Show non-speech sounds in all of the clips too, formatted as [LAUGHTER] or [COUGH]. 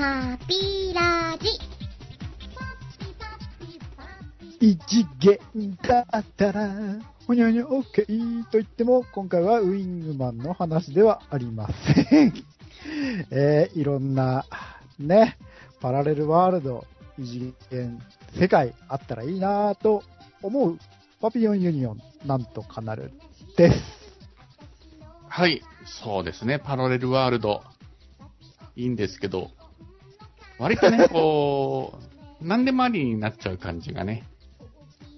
パピラジ。異次元だったら、ほにゃほにゃオッケーと言っても、今回はウィングマンの話ではありません。[LAUGHS] えー、いろんな、ね、パラレルワールド、異次元、世界あったらいいなぁと思うパピヨンユニオン、なんとかなるです。はい、そうですね、パラレルワールド。いいんですけど、割とね、こう、何でもありになっちゃう感じがね、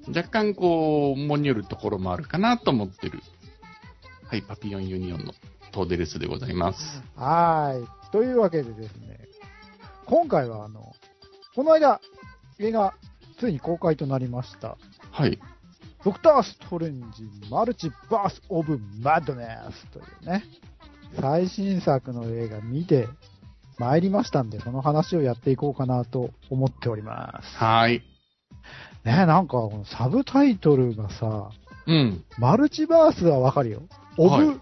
若干こう、もによるところもあるかなと思ってる。はい、パピヨンユニオンのトーデレスでございます。はーい。というわけでですね、今回はあの、この間、映画、ついに公開となりました。はい。ドクター・ストレンジ・マルチバース・オブ・マッドネスというね、最新作の映画見て参りましたんで、その話をやっていこうかなと思っております。はい。ねなんか、このサブタイトルがさ、うん。マルチバースはわかるよ。オブ、はい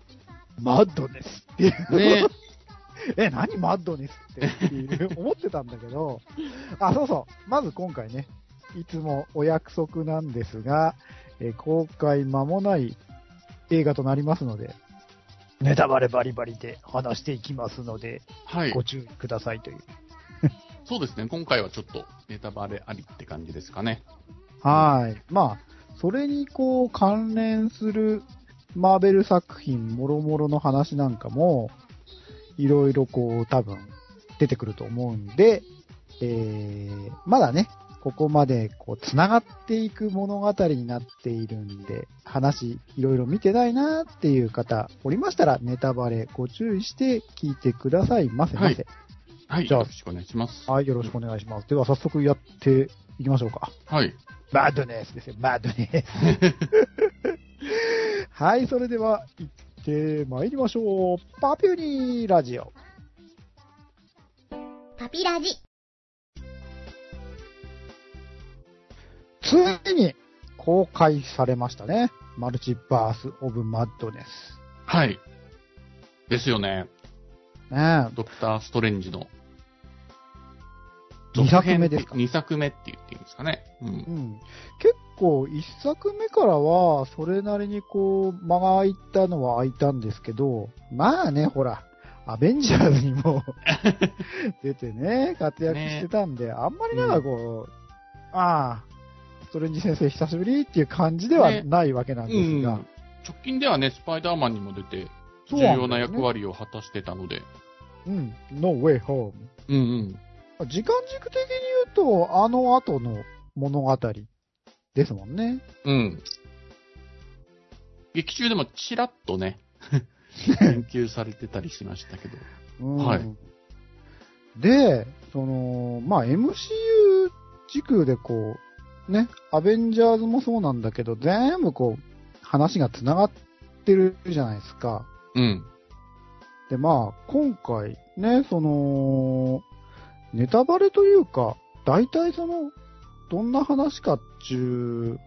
マッドネスっていう。ね [LAUGHS] え、何マッドネスって [LAUGHS] 思ってたんだけど、あ、そうそう。まず今回ね、いつもお約束なんですが、えー公開間もない映画となりますので、ネタバレバリバリで話していきますので、はいご。注意くださいという。[LAUGHS] そうですね、今回はちょっとネタバレありって感じですかね。はい。まあ、それにこう関連するマーベル作品もろもろの話なんかも、いろいろこう多分出てくると思うんで、えー、まだね、ここまでこう繋がっていく物語になっているんで、話いろいろ見てないなっていう方おりましたら、ネタバレご注意して聞いてくださいませませ。はい。じゃあよろしくお願いします。はい、よろしくお願いします。では早速やっていきましょうか。はい。マッドネスですよ、マッドネス。[LAUGHS] はい、それでは行って参りましょう。パピュニーラジオ。パピラジ。ついに公開されましたね。マルチバース・オブ・マッドネス。はい。ですよね。ねドクター・ストレンジの。二作目ですか？2作目って言っていいんですかね。う。え。うんん。結構、一作目からは、それなりにこう、間が空いたのは空いたんですけど、まあね、ほら、アベンジャーズにも [LAUGHS] 出てね、活躍してたんで、あんまりなんかこう、ああ、ストレンジ先生久しぶりっていう感じではねないわけなんですが、うん直近ではね、スパイダーマンにも出て、重要な役割を果たしてたので。うん、No Way Home。うんうん。時間軸的に言うと、あの後の物語ですもんね。うん。劇中でもちらっとね、研究されてたりしましたけど。うんはいで、その、まあ、MCU 軸でこう、ね、アベンジャーズもそうなんだけど、全部こう、話が繋がってるじゃないですか。うん。で、まあ、今回ね、その、ネタバレというか、大体その、どんな話かっちゅ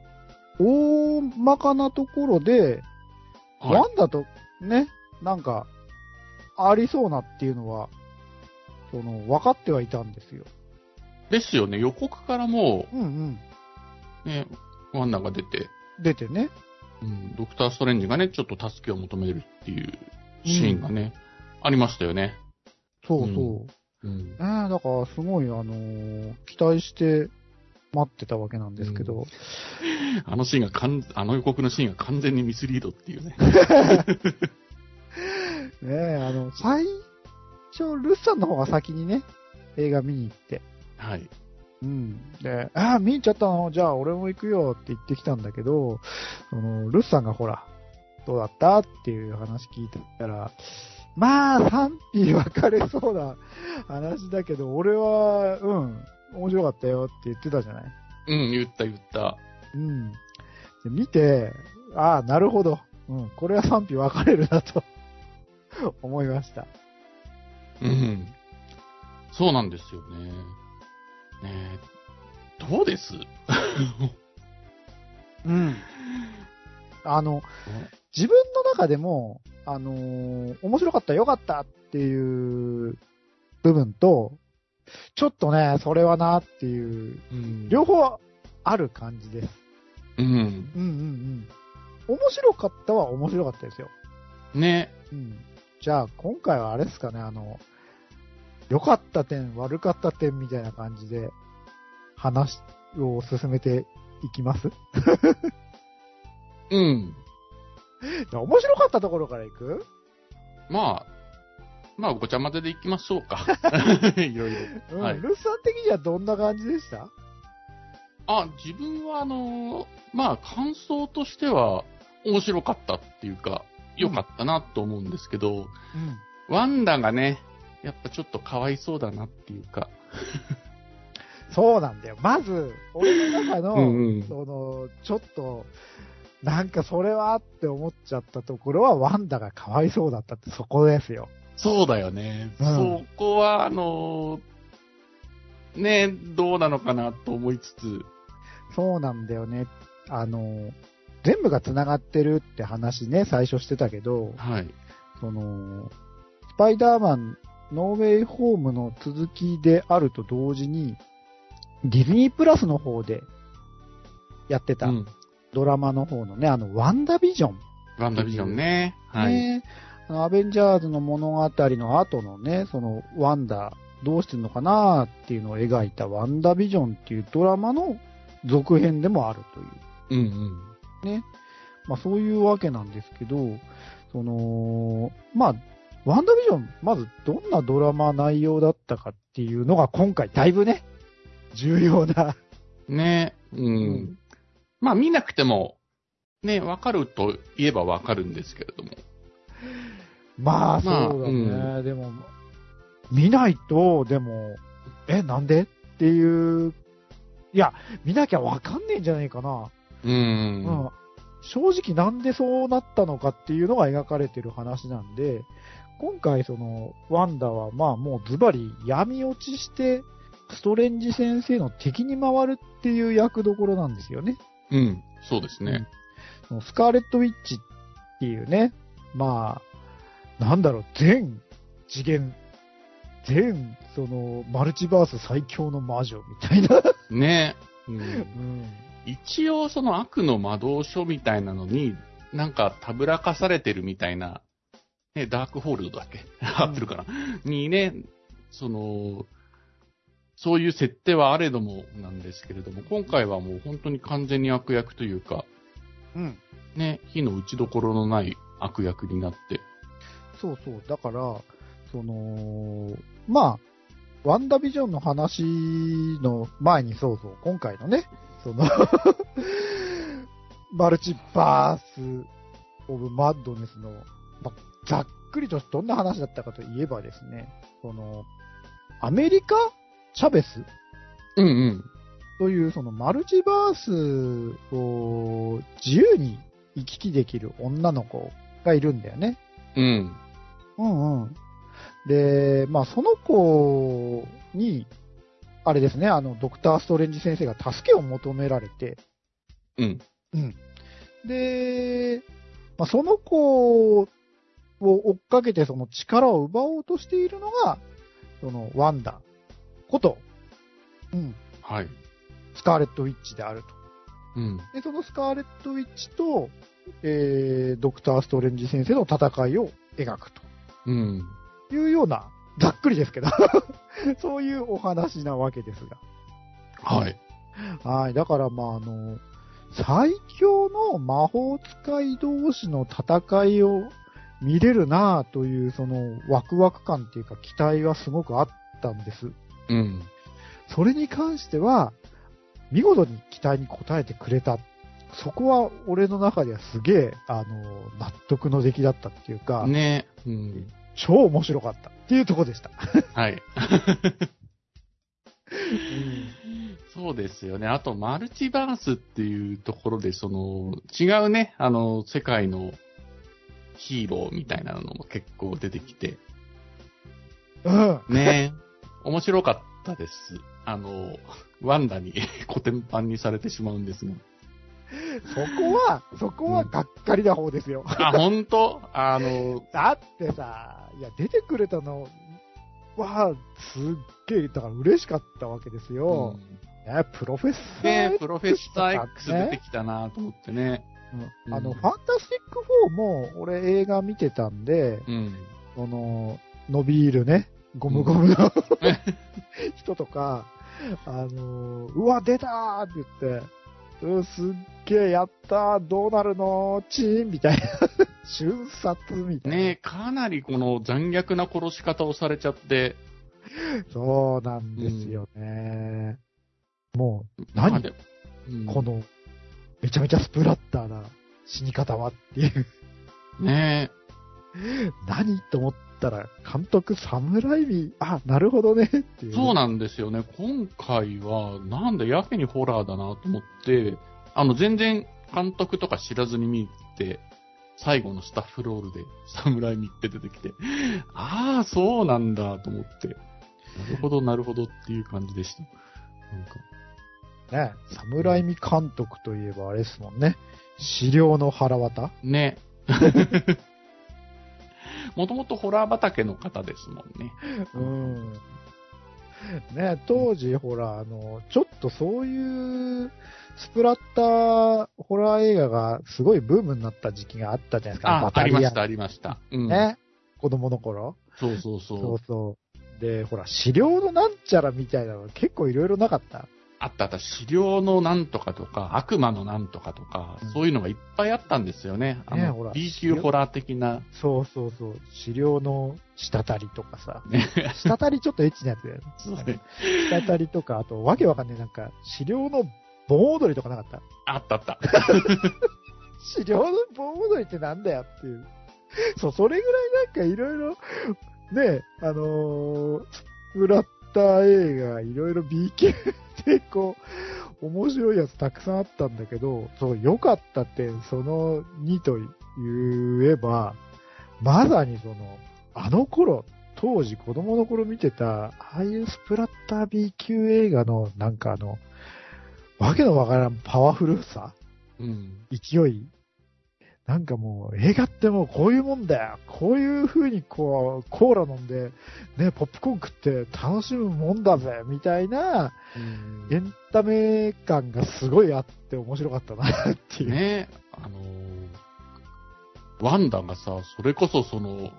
う、大まかなところで、はいワンダとね、なんか、ありそうなっていうのは、その、分かってはいたんですよ。ですよね、予告からもうんうん。う、ね、ワンダが出て、出てね。うん、ドクター・ストレンジがね、ちょっと助けを求めるっていうシーンがね、ありましたよね。そうそう。うん。えーだから、すごい、あのー期待して待ってたわけなんですけど、あのシーンがかん、あの予告のシーンが完全にミスリードっていうね。[LAUGHS] ねえ、あの、最初、ルッサンの方が先にね、映画見に行って。はい。うん。で、ああ、見に行っちゃったの？じゃあ俺も行くよって言ってきたんだけど、その、ルッサンがほら、どうだった？っていう話聞いたら、まあ、賛否分かれそうな話だけど、俺は、うん、面白かったよって言ってたじゃない？うん、言った言った。うん。で見て、ああ、なるほど。うん、これは賛否分かれるなと思いました。うん。そうなんですよね。ねえどうです？[LAUGHS] うん。あの、自分の中でも、あのー面白かった、良かったっていう部分と、ちょっとね、それはなっていう、うん両方ある感じです。うん。うんうんうん。面白かったは面白かったですよ。ね。うん。じゃあ、今回はあれですかね、あの、良かった点、悪かった点みたいな感じで、話を進めていきます？うん。[LAUGHS] 面白かったところからいく？まあ、まあ、ごちゃ混ぜでいきましょうか。[LAUGHS] いろいろ。うん。はいルスさん的にはどんな感じでした？あ、自分はあのーまあ、感想としては面白かったっていうか、良かったなと思うんですけど、うん。ワンダがね、やっぱちょっとかわいそうだなっていうか、そうなんだよ。まず、俺の中の、うんうんその、ちょっと、なんかそれはって思っちゃったところは、ワンダがかわいそうだったって、そこですよ。そうだよね。うんそこは、あのーね、どうなのかなと思いつつ、そうなんだよね。あの、全部が繋がってるって話ね、最初してたけど、はい。その、スパイダーマン、ノーウェイホームの続きであると同時に、ディズニープラスの方でやってたうん。ドラマの方のね、あの、ワンダビジョン。ワンダビジョンね。はい。ねあのアベンジャーズの物語の後のね、その、ワンダ、どうしてんのかなっていうのを描いたワンダビジョンっていうドラマの続編でもあるという。うんうん。ね。まあそういうわけなんですけど、その、まあ、ワンダービジョン、まずどんなドラマ内容だったかっていうのが今回だいぶね、重要な。ね、うん。うんまあ見なくても、ね、わかると言えばわかるんですけれども。まあそうまあだね。うでも、見ないと、でも、え、なんでっていう、いや、見なきゃわかんねえんじゃないかな。う。うんん。正直なんでそうなったのかっていうのが描かれてる話なんで、今回その、ワンダはまあもうズバリ闇落ちして、ストレンジ先生の敵に回るっていう役どころなんですよね。うん。そうですね。スカーレット・ウィッチっていうね、まあ、なんだろう、全次元、全、その、マルチバース最強の魔女みたいな。ね。うんうん。一応その悪の魔導書みたいなのに、なんかたぶらかされてるみたいな、ね、ダークホールドだっけ？合ってるかな、にね、その、そういう設定はあれどもなんですけれども、今回はもう本当に完全に悪役というか、うん。ね、火の打ちどころのない悪役になって、そうそう。だから、その、まあ、ワンダビジョンの話の前にそうそう、今回のね、その、[LAUGHS] マルチバース・オブ・マッドネスの、まあ、ざっくりとどんな話だったかといえばですね、その、アメリカ・チャベス？うんうん。というそのマルチバースを自由に行き来できる女の子がいるんだよね。うん。うんうん。で、まあ、その子に、あれですね、あの、ドクター・ストレンジ先生が助けを求められて、うん。うん。で、まあ、その子を追っかけてその力を奪おうとしているのが、そのワンダこと、うん、はい。スカーレット・ウィッチであると。うん。で、そのスカーレット・ウィッチと、えー、ドクター・ストレンジ先生の戦いを描くと。うん。いうような、ざっくりですけど、[LAUGHS] そういうお話なわけですが。はい。はい。だから、まあ、あの、最強の魔法使い同士の戦いを見れるなぁという、その、ワクワク感っていうか、期待はすごくあったんです。うん。それに関しては、見事に期待に応えてくれた。そこは、俺の中ではすげえ、あの、納得の出来だったっていうか、ね。うん。超面白かったっていうところでした。はい。[LAUGHS] そうですよね。あと、マルチバースっていうところで、その、違うね、あの、世界のヒーローみたいなのも結構出てきて、うん。ね、面白かったです。あの、ワンダにコテンパンにされてしまうんですが。そこは、そこはがっかりな方ですよ。あ、本当？あの、だってさ、いや、出てくれたの、は、すっげえ、だから嬉しかったわけですよ。ね、プロフェッサーね X プロフェッサー X 出てきたなと思ってね。うん。あの、うんファンタスティック4も、俺映画見てたんで、うん。この、伸びるね、ゴムゴムの、[LAUGHS] [LAUGHS] 人とか、あのーうわ、出たーって言って、うん、すっげえ、やったー、どうなるの？チーンみたいな、[LAUGHS] 瞬殺みたいな。ねかなりこの残虐な殺し方をされちゃって、そうなんですよね。もう、何？この、めちゃめちゃスプラッターな死に方はっていう、ね何と思ったら、監督、侍味、あ、なるほどね、っていう。そうなんですよね。今回は、なんだ、やけにホラーだなと思って、あの、全然監督とか知らずに見て、最後のスタッフロールで、侍見って出てきて、ああ、そうなんだと思って、なるほど、なるほどっていう感じでした。なんか、ね、侍味監督といえばあれですもんね。資料の腹渡？ね。[LAUGHS] もともとホラー畑の方ですもんね。うん。ね、当時、ほら、あの、ちょっとそういう、スプラッターホラー映画がすごいブームになった時期があったじゃないですか。あありました、ありました。うん。ね。子供の頃。そうそうそそうう。そう。で、ほら、資料のなんちゃらみたいなの結構いろいろなかった。あったあった、資料のなんとかとか、悪魔のなんとかとか、うんそういうのがいっぱいあったんですよね。あの、ねほら B 級ホラー的な。そうそうそう。資料の滴りとかさ。ね。滴りちょっとエッチなやつだよね。[LAUGHS] そうね滴りとか、あと、わけわかんない、なんか、資料の盆踊りとかなかった？あったあった。[LAUGHS] 資料の盆踊りってなんだよっていう。そう、それぐらいなんかいろいろ、ね、あのーッター映画、いろいろ B 級でこう、面白いやつたくさんあったんだけど、そう、良かったって、その2と言えば、まさにその、あの頃、当時子供の頃見てた、ああいうスプラッター B 級映画の、なんかあの、わけのわからんパワフルさうん。勢い。なんかもう、映画ってもうこういうもんだよ。こういう風にこう、コーラ飲んで、ね、ポップコーン食って楽しむもんだぜ、みたいな、エンタメ感がすごいあって面白かったな、っていう。ねあのーワンダがさ、それこそその、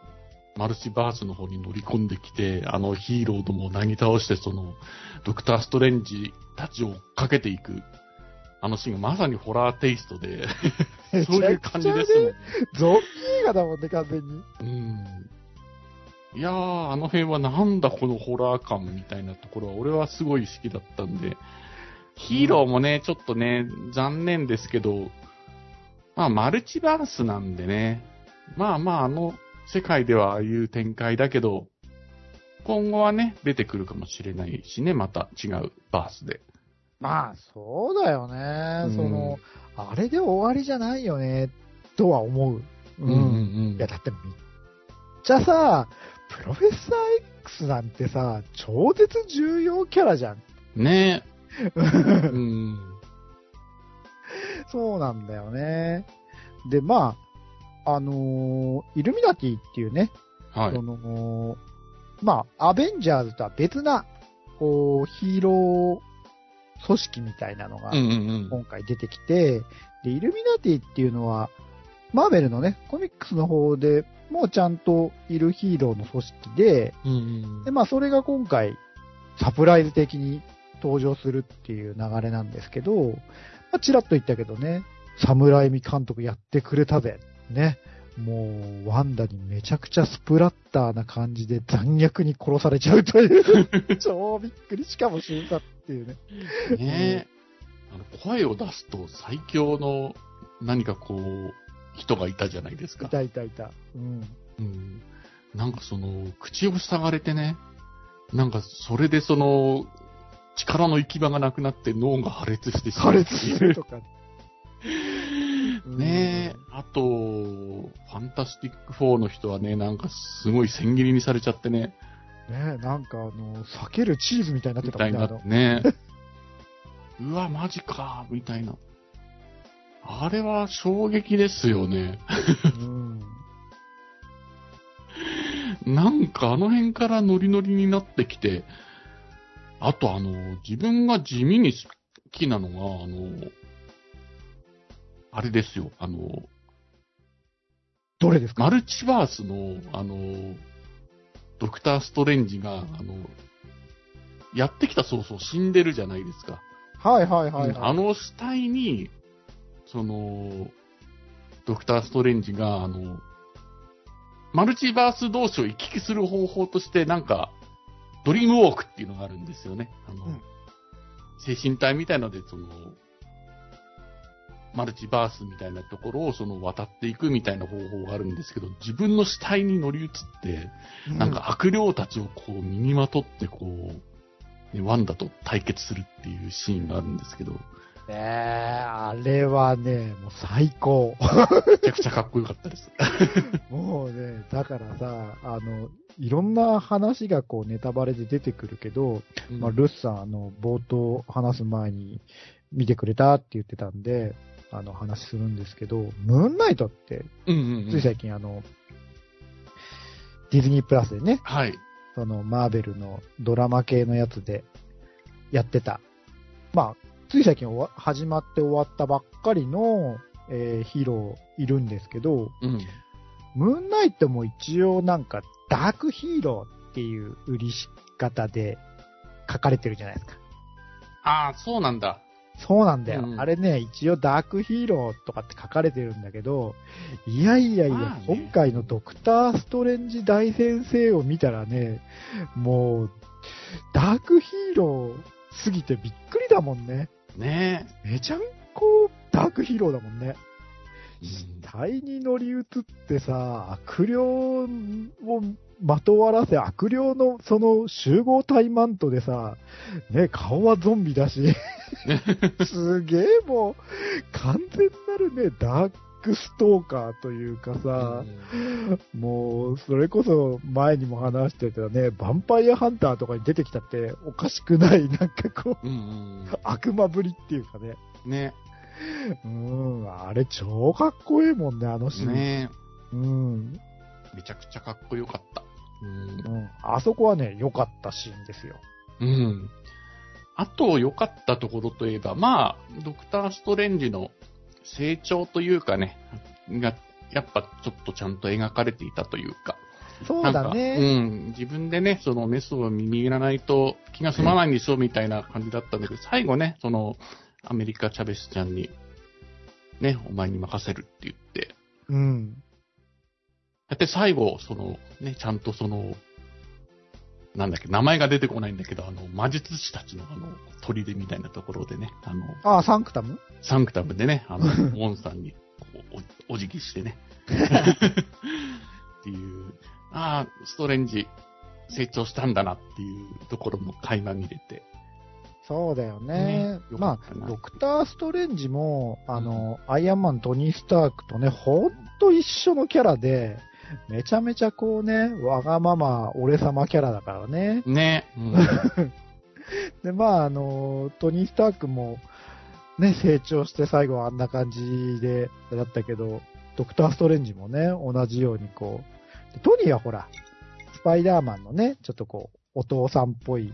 マルチバースの方に乗り込んできて、あのヒーローどもをなぎ倒して、その、ドクター・ストレンジたちを追っかけていく、あのシーンがまさにホラーテイストで、そういう感じですもんね。ゾンビ映画だもんね、完全に。うん。いやー、あの辺はなんだこのホラー感みたいなところは、俺はすごい好きだったんで、ヒーローもね、ちょっとね、残念ですけど、まあ、マルチバースなんでね、まあまあ、あの世界ではああいう展開だけど、今後はね、出てくるかもしれないしね、また違うバースで。まあ、そうだよね。うんその、あれで終わりじゃないよね、とは思う。うんうんいや、だってめっちゃさ、プロフェッサー X なんてさ、超絶重要キャラじゃん。ね [LAUGHS] うん。そうなんだよね。で、まあ、あのーイルミナティっていうね、はいそ。の、まあ、アベンジャーズとは別な、こう、ヒーロー組織みたいなのが。今回出てきて、で、イルミナティっていうのは、マーベルのね、コミックスの方でもうちゃんといるヒーローの組織で、うんうんで、まあ、それが今回、サプライズ的に登場するっていう流れなんですけど、まあ、ちらっと言ったけどね、侍味監督やってくれたぜ。ね。もう、ワンダにめちゃくちゃスプラッターな感じで残虐に殺されちゃうという、[LAUGHS] 超びっくり。しかも瞬殺っていうね。ねえ。あの声を出すと最強の何かこう、人がいたじゃないですかい。たいたいた。うん。うん。なんかその、口を塞がれてね、なんかそれでその、力の行き場がなくなって脳が破裂してしま破うっていう。裂するとか。[LAUGHS] ねえ。あと、ファンタスティック4の人はね、なんかすごい千切りにされちゃってね、ねなんかあの、避けるチーズみたいになってた。みたいになね。[LAUGHS] うわ、マジか、みたいな。あれは衝撃ですよね。うん。[LAUGHS] なんかあの辺からノリノリになってきて、あとあの、自分が地味に好きなのが、あの、あれですよ、あの、どれですか？マルチバースの、あの、ドクター・ストレンジが、あの、やってきた早々死んでるじゃないですか。はいはいはい、はい。あの死体に、その、ドクター・ストレンジが、あの、マルチバース同士を行き来する方法として、なんか、ドリームウォークっていうのがあるんですよね。あの、うん精神体みたいので、その、マルチバースみたいなところをその渡っていくみたいな方法があるんですけど、自分の死体に乗り移って、うなんか悪霊たちをこう身にまとってこう、ね、ワンダと対決するっていうシーンがあるんですけど、ねえ、あれはね、もう最高。めちゃくちゃかっこよかったです。[LAUGHS] もうね、だからさ、あの、いろんな話がこうネタバレで出てくるけど、まあ、ルスさん、あの、冒頭話す前に見てくれたって言ってたんで、あの、話するんですけど、ムーンナイトって、うんうんうんつい最近あの、ディズニープラスでね、はい。そのマーベルのドラマ系のやつでやってた。まあ、つい最近始まって終わったばっかりの、えーヒーローいるんですけど、うん。ムーンナイトも一応なんかダークヒーローっていう売り方で書かれてるじゃないですか。ああ、そうなんだ。そうなんだよ。うんあれね、一応ダークヒーローとかって書かれてるんだけど、いやいやいや、まあね今回のドクターストレンジ大先生を見たらね、もう、ダークヒーローすぎてびっくりだもんね。ねめちゃんこダークヒーローだもんね。え。死体に乗り移ってさ、悪霊をまとわらせ、悪霊のその集合体マントでさ、ね、顔はゾンビだし、[LAUGHS] すげえもう、完全なるね、ダークストーカーというかさ、もう、それこそ前にも話してたね、ヴァンパイアハンターとかに出てきたっておかしくない、なんかこう、うんうん悪魔ぶりっていうかね。うん。ねうん、あれ超かっこいいもんね、あのシーン。ねうん。めちゃくちゃかっこよかった。うんうん。あそこはね、良かったシーンですよ。うん。あと良かったところといえば、まあ、ドクターストレンジの成長というかね、が、やっぱちょっとちゃんと描かれていたというか。そうだね。うん。自分でね、そのメスを握らないと気が済まないんでしょ、みたいな感じだったんだけど、最後ね、その、アメリカ・チャベスちゃんに、ね、お前に任せるって言って、うん。だって最後、その、ね、ちゃんとその、なんだっけ、名前が出てこないんだけど、あの、魔術師たちのあの、砦みたいなところでね、あの、ああ、サンクタム？サンクタムでね、あの、[LAUGHS] モンさんにこうお、お辞儀してね。[LAUGHS] っていう、ああ、ストレンジ成長したんだなっていうところも垣間見れて。そうだよね。ねまあ、ドクター・ストレンジも、あの、アイアンマン、トニー・スタークとね、ほんと一緒のキャラで、めちゃめちゃこうね、わがまま、俺様キャラだからね。ね。うん。で、まあ、あの、トニー・スタークも、ね、成長して最後はあんな感じで、だったけど、ドクター・ストレンジもね、同じようにこう、でトニーはほら、スパイダーマンのね、ちょっとこう、お父さんっぽい、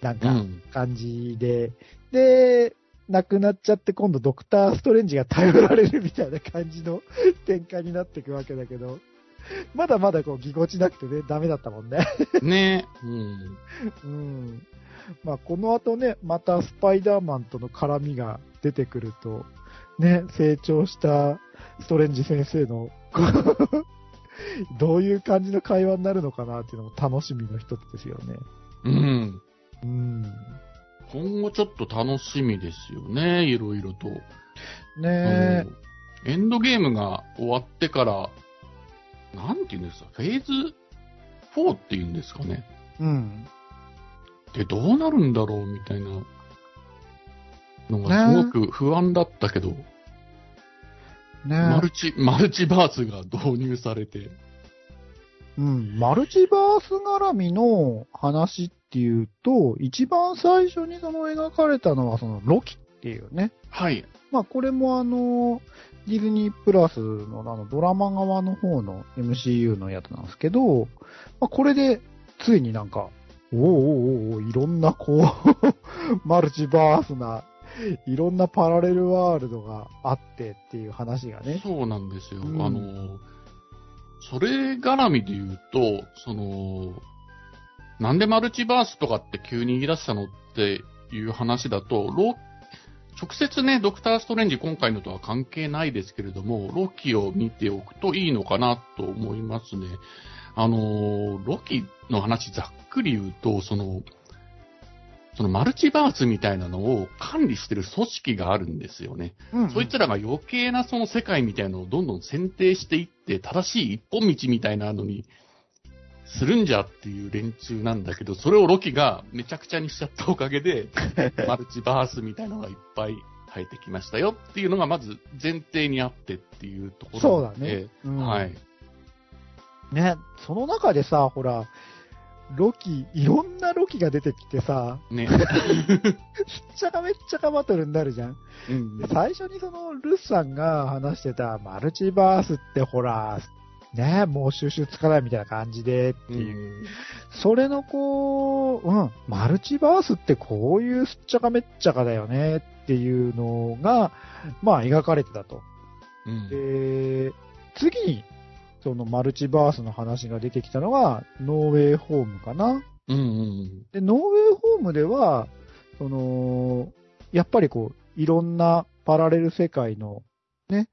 なんか、うん。感じで、で、亡くなっちゃって今度ドクター・ストレンジが頼られるみたいな感じの展開になっていくわけだけど、[LAUGHS] まだまだこうぎこちなくてね、ダメだったもんね。ね。うん。うん。まあこの後ね、またスパイダーマンとの絡みが出てくると、ね、成長したストレンジ先生の、[LAUGHS] どういう感じの会話になるのかなっていうのも楽しみの一つですよね。うん。うん。今後ちょっと楽しみですよね、いろいろと。ねえ。エンドゲームが終わってから、なんていうんですか、フェーズ4っていうんですかね？うん。で、どうなるんだろうみたいなのがすごく不安だったけど、ねマルチ、マルチバースが導入されて、うん、マルチバース絡みの話っていうと、一番最初にその描かれたのはそのロキっていうね。はい。まあこれもあの、ディズニープラスのあのドラマ側の方の MCU のやつなんですけど、まあ、これでついになんか、おーおーおーおーいろんなこう、[LAUGHS] マルチバースな、いろんなパラレルワールドがあってっていう話がね。そうなんですよ。うんあの、それ絡みで言うと、その、なんでマルチバースとかって急に言い出したのっていう話だと、ロ直接ね、ドクターストレンジ今回のとは関係ないですけれども、ロキを見ておくといいのかなと思いますね。あの、ロキの話ざっくり言うと、その、そのマルチバースみたいなのを管理してる組織があるんですよね。うんそいつらが余計なその世界みたいなのをどんどん選定していって、正しい一本道みたいなのにするんじゃっていう連中なんだけど、それをロキがめちゃくちゃにしちゃったおかげで、[LAUGHS] マルチバースみたいなのがいっぱい生えてきましたよっていうのがまず前提にあってっていうところそうだね。うんはい。ね、その中でさ、ほら、ロキ、いろんなロキが出てきてさ、ね。[LAUGHS] しっちゃかめっちゃかバトルになるじゃん。うんで最初にそのルスさんが話してたマルチバースってほら、ね、もう収集つかないみたいな感じでっていう。それのこう、うん、マルチバースってこういうすっちゃかめっちゃかだよねっていうのが、まあ描かれてたと。うんで、次に、そのマルチバースの話が出てきたのが、ノーウェイホームかな。うんうんで、ノーウェイホームでは、その、やっぱりこう、いろんなパラレル世界のね、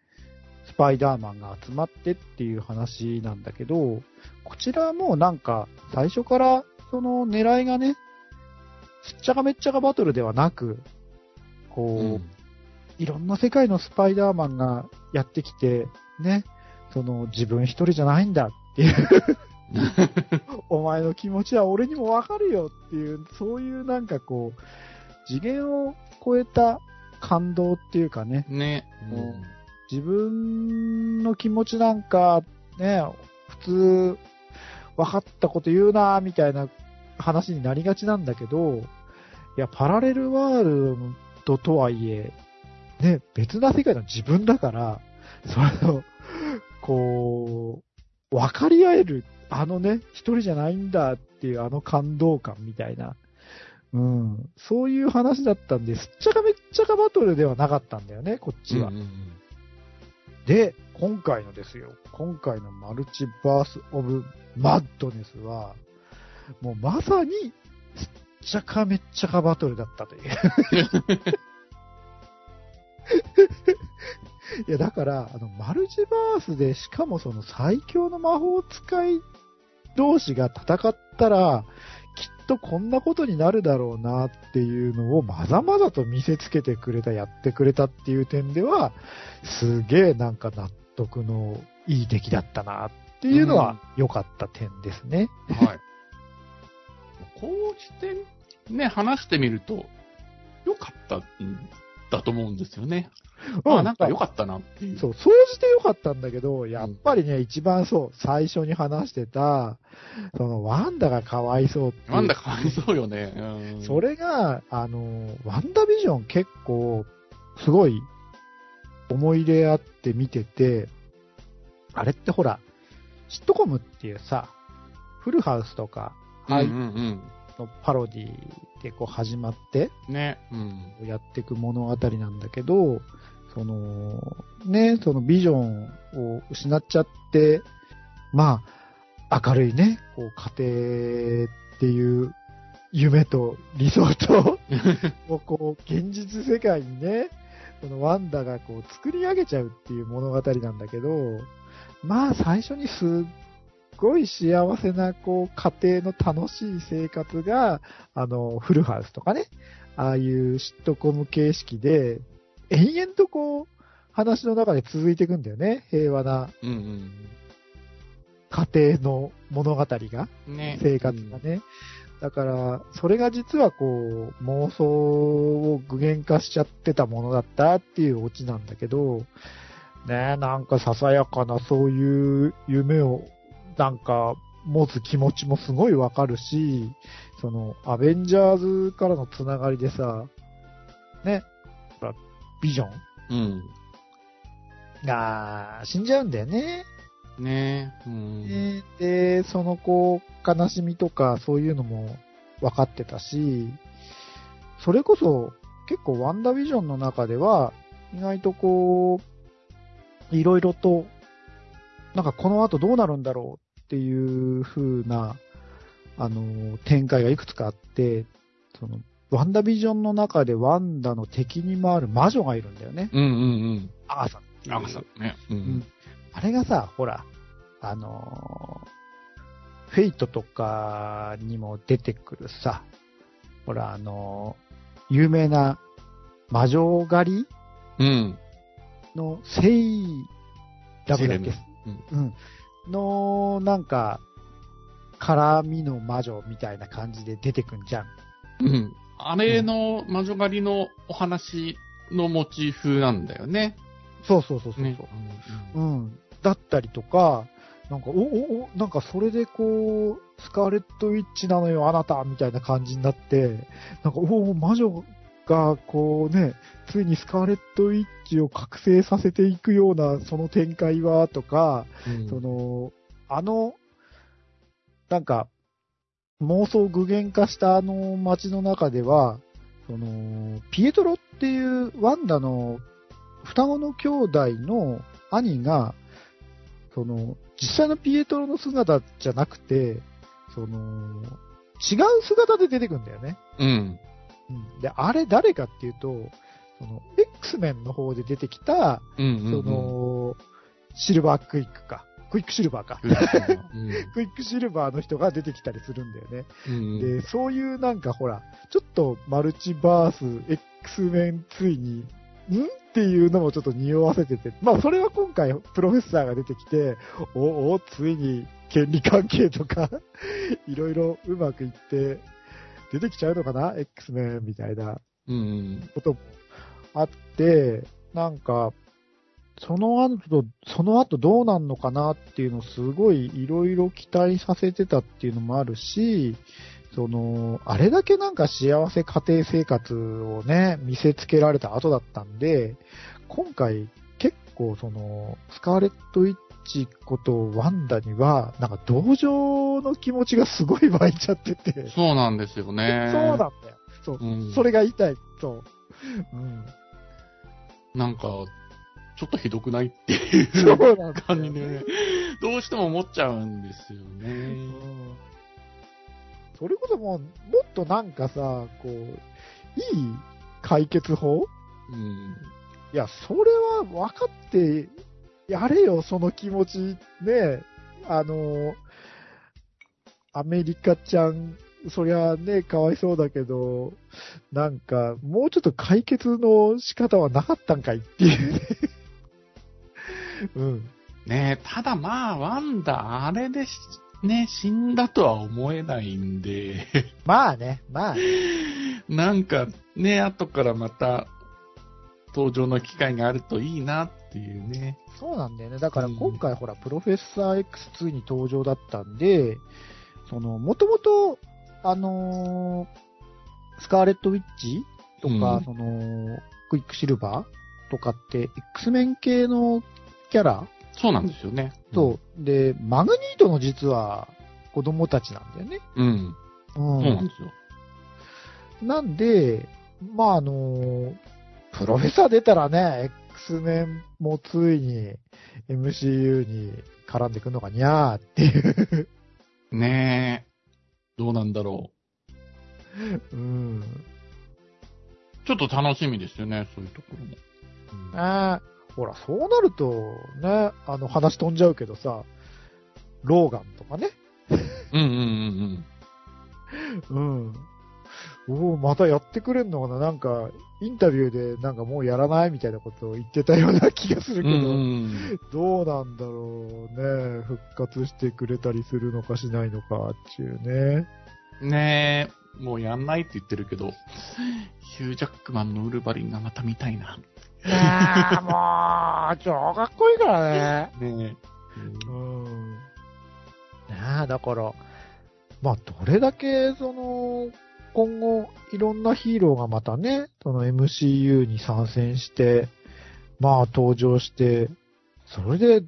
スパイダーマンが集まってっていう話なんだけど、こちらはもうなんか、最初からその狙いがね、しっちゃかめっちゃかバトルではなく、こう、うん。いろんな世界のスパイダーマンがやってきて、ね、その自分一人じゃないんだっていう、[LAUGHS] お前の気持ちは俺にもわかるよっていう、そういうなんかこう、次元を超えた感動っていうかね、ね。うん自分の気持ちなんか、ね、普通、分かったこと言うな、みたいな話になりがちなんだけど、いや、パラレルワールドとはいえ、ね、別な世界の自分だから、それを、こう、分かり合える、あのね、一人じゃないんだっていうあの感動感みたいな、うん、そういう話だったんで、す。っちゃかめっちゃかバトルではなかったんだよね、こっちは。うんうん。で、今回のですよ。今回のマルチバース・オブ・マッドネスは、もうまさに、すっちゃかめっちゃかバトルだったという。いや、だから、あの、マルチバースで、しかもその最強の魔法使い同士が戦ったら、きっとこんなことになるだろうなっていうのをまざまざと見せつけてくれた、やってくれたっていう点では、すげえなんか納得のいい出来だったなっていうのは良かった点ですね。はい。こうして、ね、話してみると、良かっただと思うんですよね。あ、なんか良かったなっていう。そう、総じて良かったんだけど、やっぱりね、一番そう、最初に話してた、その、ワンダがかわいそうっていう。なんだかわいそうよね。うん、それが、あの、ワンダビジョン結構、すごい、思い入れあって見てて、あれってほら、シットコムっていうさ、フルハウスとか、うんうはい、んのパロディでこう始まって、うん。ね。うん。やっていく物語なんだけど、その、ね、そのビジョンを失っちゃって、まあ、明るいね、こう家庭っていう夢と理想と、を [LAUGHS] こう、現実世界にね、そのワンダがこう作り上げちゃうっていう物語なんだけど、まあ最初にすっごい幸せなこう家庭の楽しい生活が、あの、フルハウスとかね、ああいうシットコム形式で、延々とこう、話の中で続いていくんだよね。平和なうん家庭の物語が。うん。ね。生活がね。だから、それが実はこう、妄想を具現化しちゃってたものだったっていうオチなんだけど、ねえ、なんかささやかなそういう夢を、なんか、持つ気持ちもすごいわかるし、その、アベンジャーズからのつながりでさ、ね、ビジョンうん。が死んじゃうんだよね。ねうん。でで、そのこう、悲しみとかそういうのも分かってたし、それこそ結構ワンダービジョンの中では、意外とこう、いろいろと、なんかこの後どうなるんだろうっていう風な、あの、展開がいくつかあって、その、ワンダービジョンの中でワンダの敵に回る魔女がいるんだよね。うんうんアーサうん。あ、そうね。ううんん。あれがさ、ほら、あのーフェイトとかにも出てくるさ、ほら、あのー有名な魔女狩りうん。のセイラブだっけ？セイレうん。の、なんか、絡みの魔女みたいな感じで出てくんじゃん。うん。あれの魔女狩りのお話のモチーフなんだよね。そうそうそうそうそう。ね。うん。だったりとか、なんか、お、お、お、なんかそれでこう、スカーレットウィッチなのよ、あなたみたいな感じになって、なんか、おお、魔女が、こうね、ついにスカーレットウィッチを覚醒させていくような、その展開は、とか、うんその、あの、なんか、妄想を具現化したあの街の中では、その、ピエトロっていうワンダの双子の兄弟の兄が、その、実際のピエトロの姿じゃなくて、その、違う姿で出てくるんだよね。うん。うん、で、あれ誰かっていうと、その、X メンの方で出てきた、うんうんうん。その、シルバークイックか。クイックシルバーか。うん、[LAUGHS] クイックシルバーの人が出てきたりするんだよね。うん。で、そういうなんかほら、ちょっとマルチバース、X メンついに、んっていうのもちょっと匂わせてて、まあそれは今回プロフェッサーが出てきて、おお、ついに権利関係とか、[LAUGHS] いろいろうまくいって、出てきちゃうのかな ?X メンみたいなうん。こともあって、なんか、その後、その後どうなんのかなっていうのをすごいいろいろ期待させてたっていうのもあるし、その、あれだけなんか幸せ家庭生活をね、見せつけられた後だったんで、今回結構その、スカーレット・ウィッチことワンダには、なんか同情の気持ちがすごい湧いちゃってて、そうなんですよね。そうなんだよ。そう。うん。それが言い。そう。うん。なんか、ちょっとひどくないっていう感じでね、どうしても思っちゃうんですようね。んそれこそもう、もっとなんかさ、こう、いい解決法？うん。いや、それは分かって、やれよ、その気持ち。ね、あの、アメリカちゃん、そりゃね、かわいそうだけど、なんか、もうちょっと解決の仕方はなかったんかいっていうね。うん。ねただまあ、ワンダ、あれでし、ね、死んだとは思えないんで、まあね、まあね。なんかね、後からまた登場の機会があるといいなっていうね。そうなんだよね。だからうん今回ほら、プロフェッサー X2 に登場だったんで、その、もともと、あのースカーレットウィッチとか、うんその、クイックシルバーとかって、X メン系のキャラ？そうなんですよね。と、で、マグニートの実は子供たちなんだよね。うん。うそうなんですよ。なんで、まああのプロフェッサー出たらね、X メンもついに MCU に絡んでくるのかにゃーっていう。ねえ。どうなんだろうん。う。ちょっと楽しみですよね、そういうところも。うんあほら、そうなると、ね、あの話飛んじゃうけどさ、ローガンとかね。うんうんうんうん。[LAUGHS] おおまたやってくれんのかななんか、インタビューでなんかもうやらないみたいなことを言ってたような気がするうん。けど、うんうんどうなんだろうね。復活してくれたりするのかしないのかっていうね。うん。ねえ、もうやんないって言ってるけど、ヒュージャックマンのウルヴァリンがまた見たいな。いやーもう、超かっこいいからね。ねえ。うん。ねえ、だから、まあ、どれだけ、その、今後、いろんなヒーローがまたね、その MCU に参戦して、まあ、登場して、それで、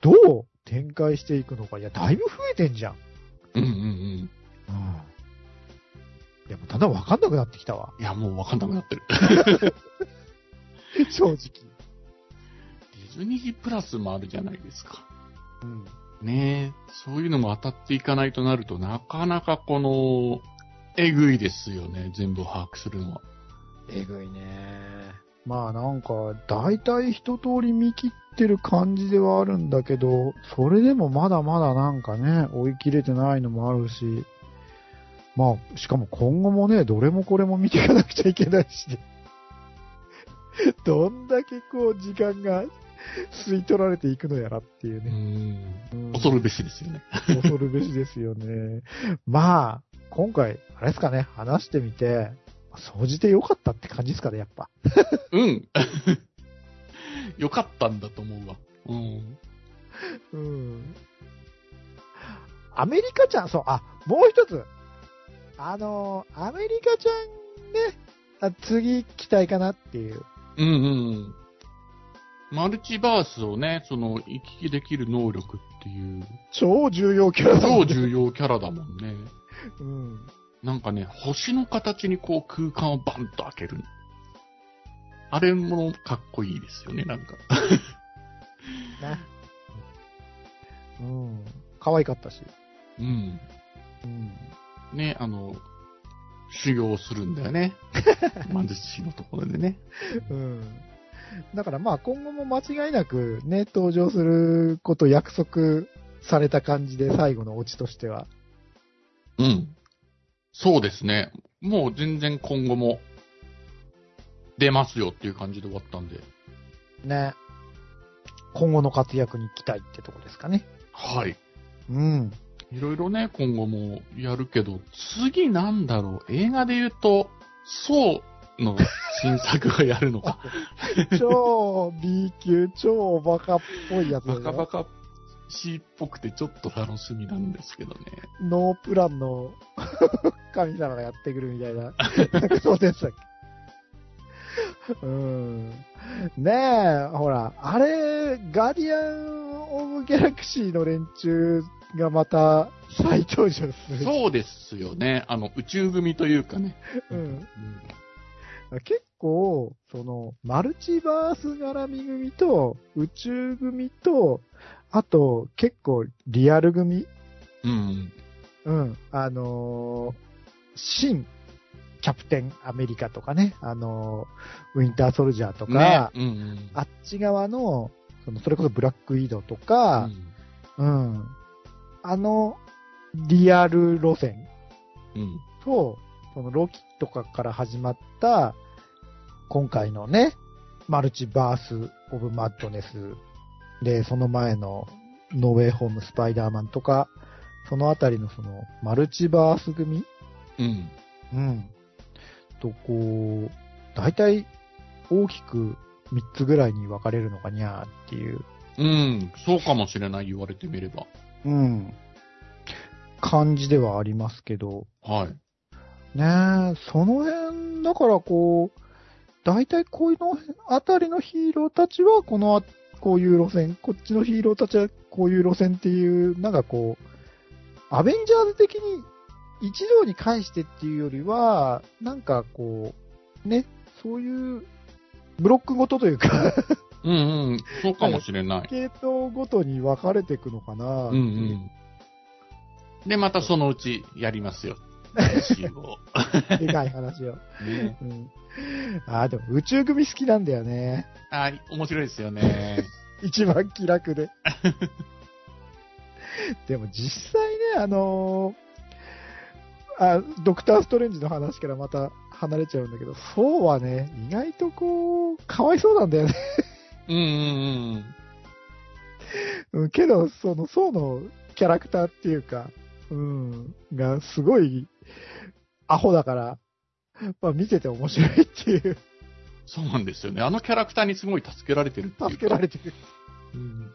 どう展開していくのか。いや、だいぶ増えてんじゃん。うんうんうん。うん。でも、だんだんわかんなくなってきたわ。いや、もうわかんなくなってる。[LAUGHS] 正直。ディズニープラスもあるじゃないですか。うん。ねえ、そういうのも当たっていかないとなるとなかなかこの、えぐいですよね、全部把握するのは。えぐいね。まあなんか、大体一通り見切ってる感じではあるんだけど、それでもまだまだなんかね、追い切れてないのもあるし、まあ、しかも今後もね、どれもこれも見ていかなくちゃいけないしね。[LAUGHS] どんだけこう、時間が吸い取られていくのやらっていううね。ん。うん恐るべしですよね。[LAUGHS] 恐るべしですよね。まあ、今回、あれですかね、話してみて、総じて良かったって感じですかね、やっぱ。うん。[LAUGHS] よかったんだと思うわ。うん。うん。アメリカちゃん、そう、あ、もう一つ。あの、アメリカちゃんね、あ次期待かなっていう。うんうん。マルチバースをね、その、行き来できる能力っていう、超重要キャラだもん超ね重要キャラだもんね。うん。なんかね、星の形にこう空間をバンと開ける。あれもかっこいいですよね、なんか。ね。うん。可愛かったし。うん。うん。ね、あの、修行するんだよね。魔術師のところでね。うん。だからまあ今後も間違いなくね、登場すること約束された感じで最後のオチとしては。うん。そうですね。もう全然今後も出ますよっていう感じで終わったんで。ね。今後の活躍に期待ってとこですかね。はい。うん。いろいろね、今後もやるけど、次なんだろう？映画で言うと、そうの新作がやるのか。[LAUGHS] 超 B 級、超バカっぽいやつバカバカしっぽくてちょっと楽しみなんですけどね。ノープランの神様がやってくるみたいな。なんかそうでしたっけ？うん。ねえ、ほら、あれ、ガーディアン・オブ・ギャラクシーの連中がまた再登場する。そうですよね。あの、宇宙組というかね。うん。結構、その、マルチバース絡み組と、宇宙組と、あと、結構、リアル組うん。うん。あのー新、キャプテンアメリカとかね、あのーウィンターソルジャーとか、ね。うんうん。あっち側の、その、それこそブラックイードとか、うん、あの、リアル路線うん。うん。と、そのロキとかから始まった、今回のね、マルチバース・オブ・マッドネスで、その前のノーウェイ・ホーム・スパイダーマンとか、そのあたりのその、マルチバース組？うん。うん。と、こう、大体大きく3つぐらいに分かれるのかにゃーっていう、うん。そうかもしれない、言われてみれば。うん、感じではありますけど、はい。ねえ、その辺、だからこう、大体こういうのあたりのヒーローたちは、このあ、こういう路線、こっちのヒーローたちはこういう路線っていう、なんかこう、アベンジャーズ的に一堂に返してっていうよりは、なんかこう、ね、そういう、ブロックごとというか、うんうん。そうかもしれない。系統ごとに分かれていくのかな。うんうん。で、またそのうちやりますよ。[LAUGHS] 話を。でかい話を。ね、うん。[LAUGHS] あーでも宇宙組好きなんだよね。あ面白いですよね。[LAUGHS] 一番気楽で。[LAUGHS] でも実際ね、あのーあ、ドクターストレンジの話からまた離れちゃうんだけど、そうはね、意外とこう、かわいそうなんだよね。うんうんうんけど、その、そうのキャラクターっていうか、うん、がすごい、アホだから、[LAUGHS] まあ見てて面白いっていう、そうなんですよね。あのキャラクターにすごい助けられてるっていうか。助けられてる。うん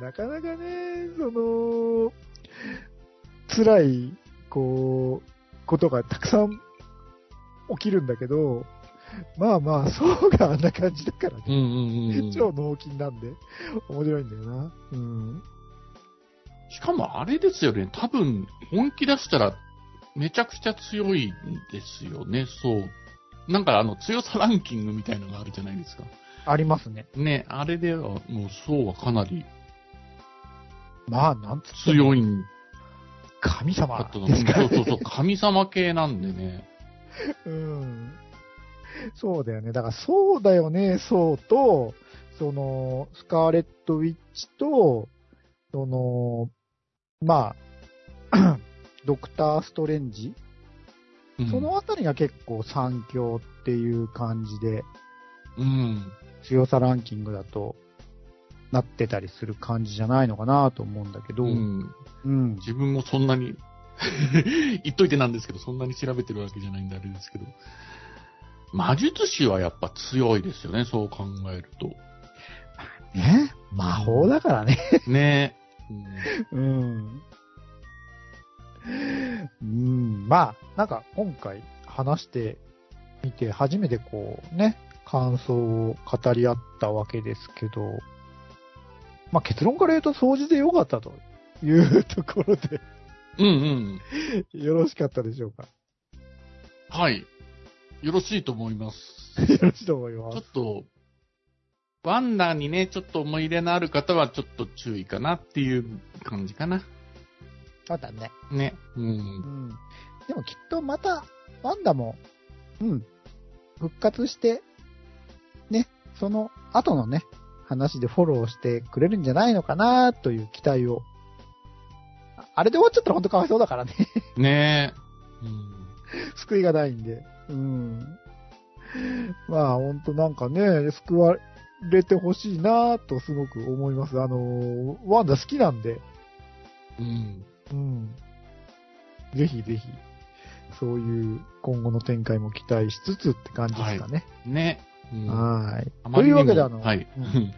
なかなかね、その、辛い、こう、ことがたくさん起きるんだけど、まあまあ、そうがあんな感じだからね。うんうんうんうん。超脳筋なんで、面白いんだよな。うん。しかもあれですよね、多分、本気出したら、めちゃくちゃ強いんですよね、そう。なんかあの、強さランキングみたいのがあるじゃないですか。ありますね。ね、あれでは、もう、そうはかなりまあ、なんつっても強いん神様。ですからねそうそうそう、神様系なんでね。[LAUGHS] うん。そうだよね。だから、そうだよね、そうと、その、スカーレット・ウィッチと、その、まあ、ドクター・ストレンジ、うんそのあたりが結構三強っていう感じで、うん。強さランキングだと、なってたりする感じじゃないのかなと思うんだけど、ううん。ん。自分もそんなに、[LAUGHS] 言っといてなんですけど、そんなに調べてるわけじゃないんであれですけど。魔術師はやっぱ強いですよね、そう考えると。ね魔法だからね。ねうん。うん、まあ、なんか今回話してみて初めてこうね、感想を語り合ったわけですけど、まあ結論から言うと掃除でよかったというところでうんうん。[LAUGHS] よろしかったでしょうか？はい。よろしいと思います。[LAUGHS] よろしいと思いまちょっす。と、ワンダーにね、ちょっと思い入れのある方はちょっと注意かなっていう感じかな。そうだね。ね。う。うんん。でもきっとまた、ワンダも、うん、復活して、ね、その後のね、話でフォローしてくれるんじゃないのかなという期待を。ああれで終わっちゃったら本当かわいそうだからね。ねえ。うん。救いがないんで。うん。まあ本当なんかね、救われてほしいなとすごく思います。あの、ワンダ好きなんで。うん。うん。ぜひぜひ、そういう今後の展開も期待しつつって感じですかね。はい。あまりにもというわけで、あの、はい。うん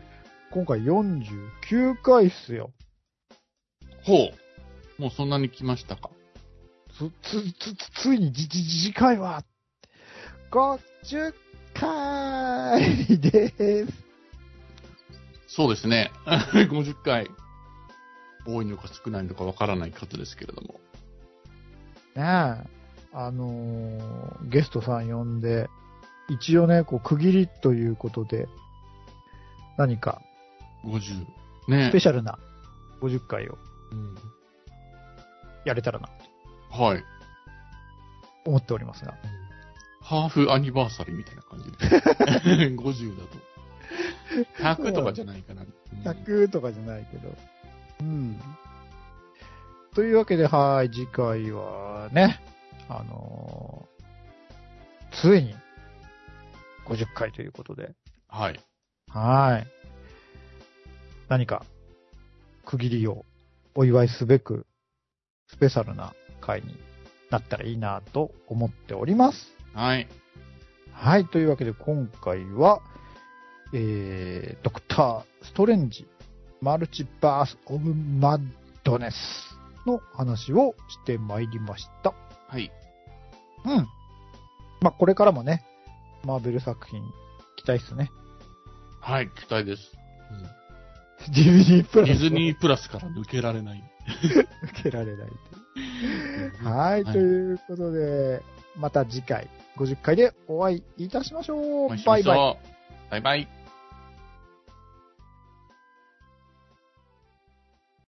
今回49回っすよ。ほう。もうそんなに来ましたか？つ、つ、つ、つついにじ、じ、次回は、50回です。そうですね。[LAUGHS] 50回。多いのか少ないのかわからない方ですけれども。ねえ。あのーゲストさん呼んで、一応ね、こう、区切りということで、何か、50。ねスペシャルな50回をうんやれたらな、はい。と思っておりますが。ハーフアニバーサリーみたいな感じで。[LAUGHS] 50だと。100とかじゃないかな。うん100とかじゃないけど。うん。というわけで、はい、次回はね、あのーついに、50回ということで、はい。はい。何か、区切りをお祝いすべく、スペシャルな回になったらいいなと思っております。はい。はい。というわけで今回は、えー、ドクター・ストレンジ、マルチバース・オブ・マッドネスの話をしてまいりました。はい。うん。まあ、これからもね、マーベル作品期待っすね。はい、期待です。DVD プラス。ディズニープラスから抜けられない。[LAUGHS] 受けられないという。はい。ということで、また次回、50回でお会いいたしましょう。バイバイ。しょうバイバイ。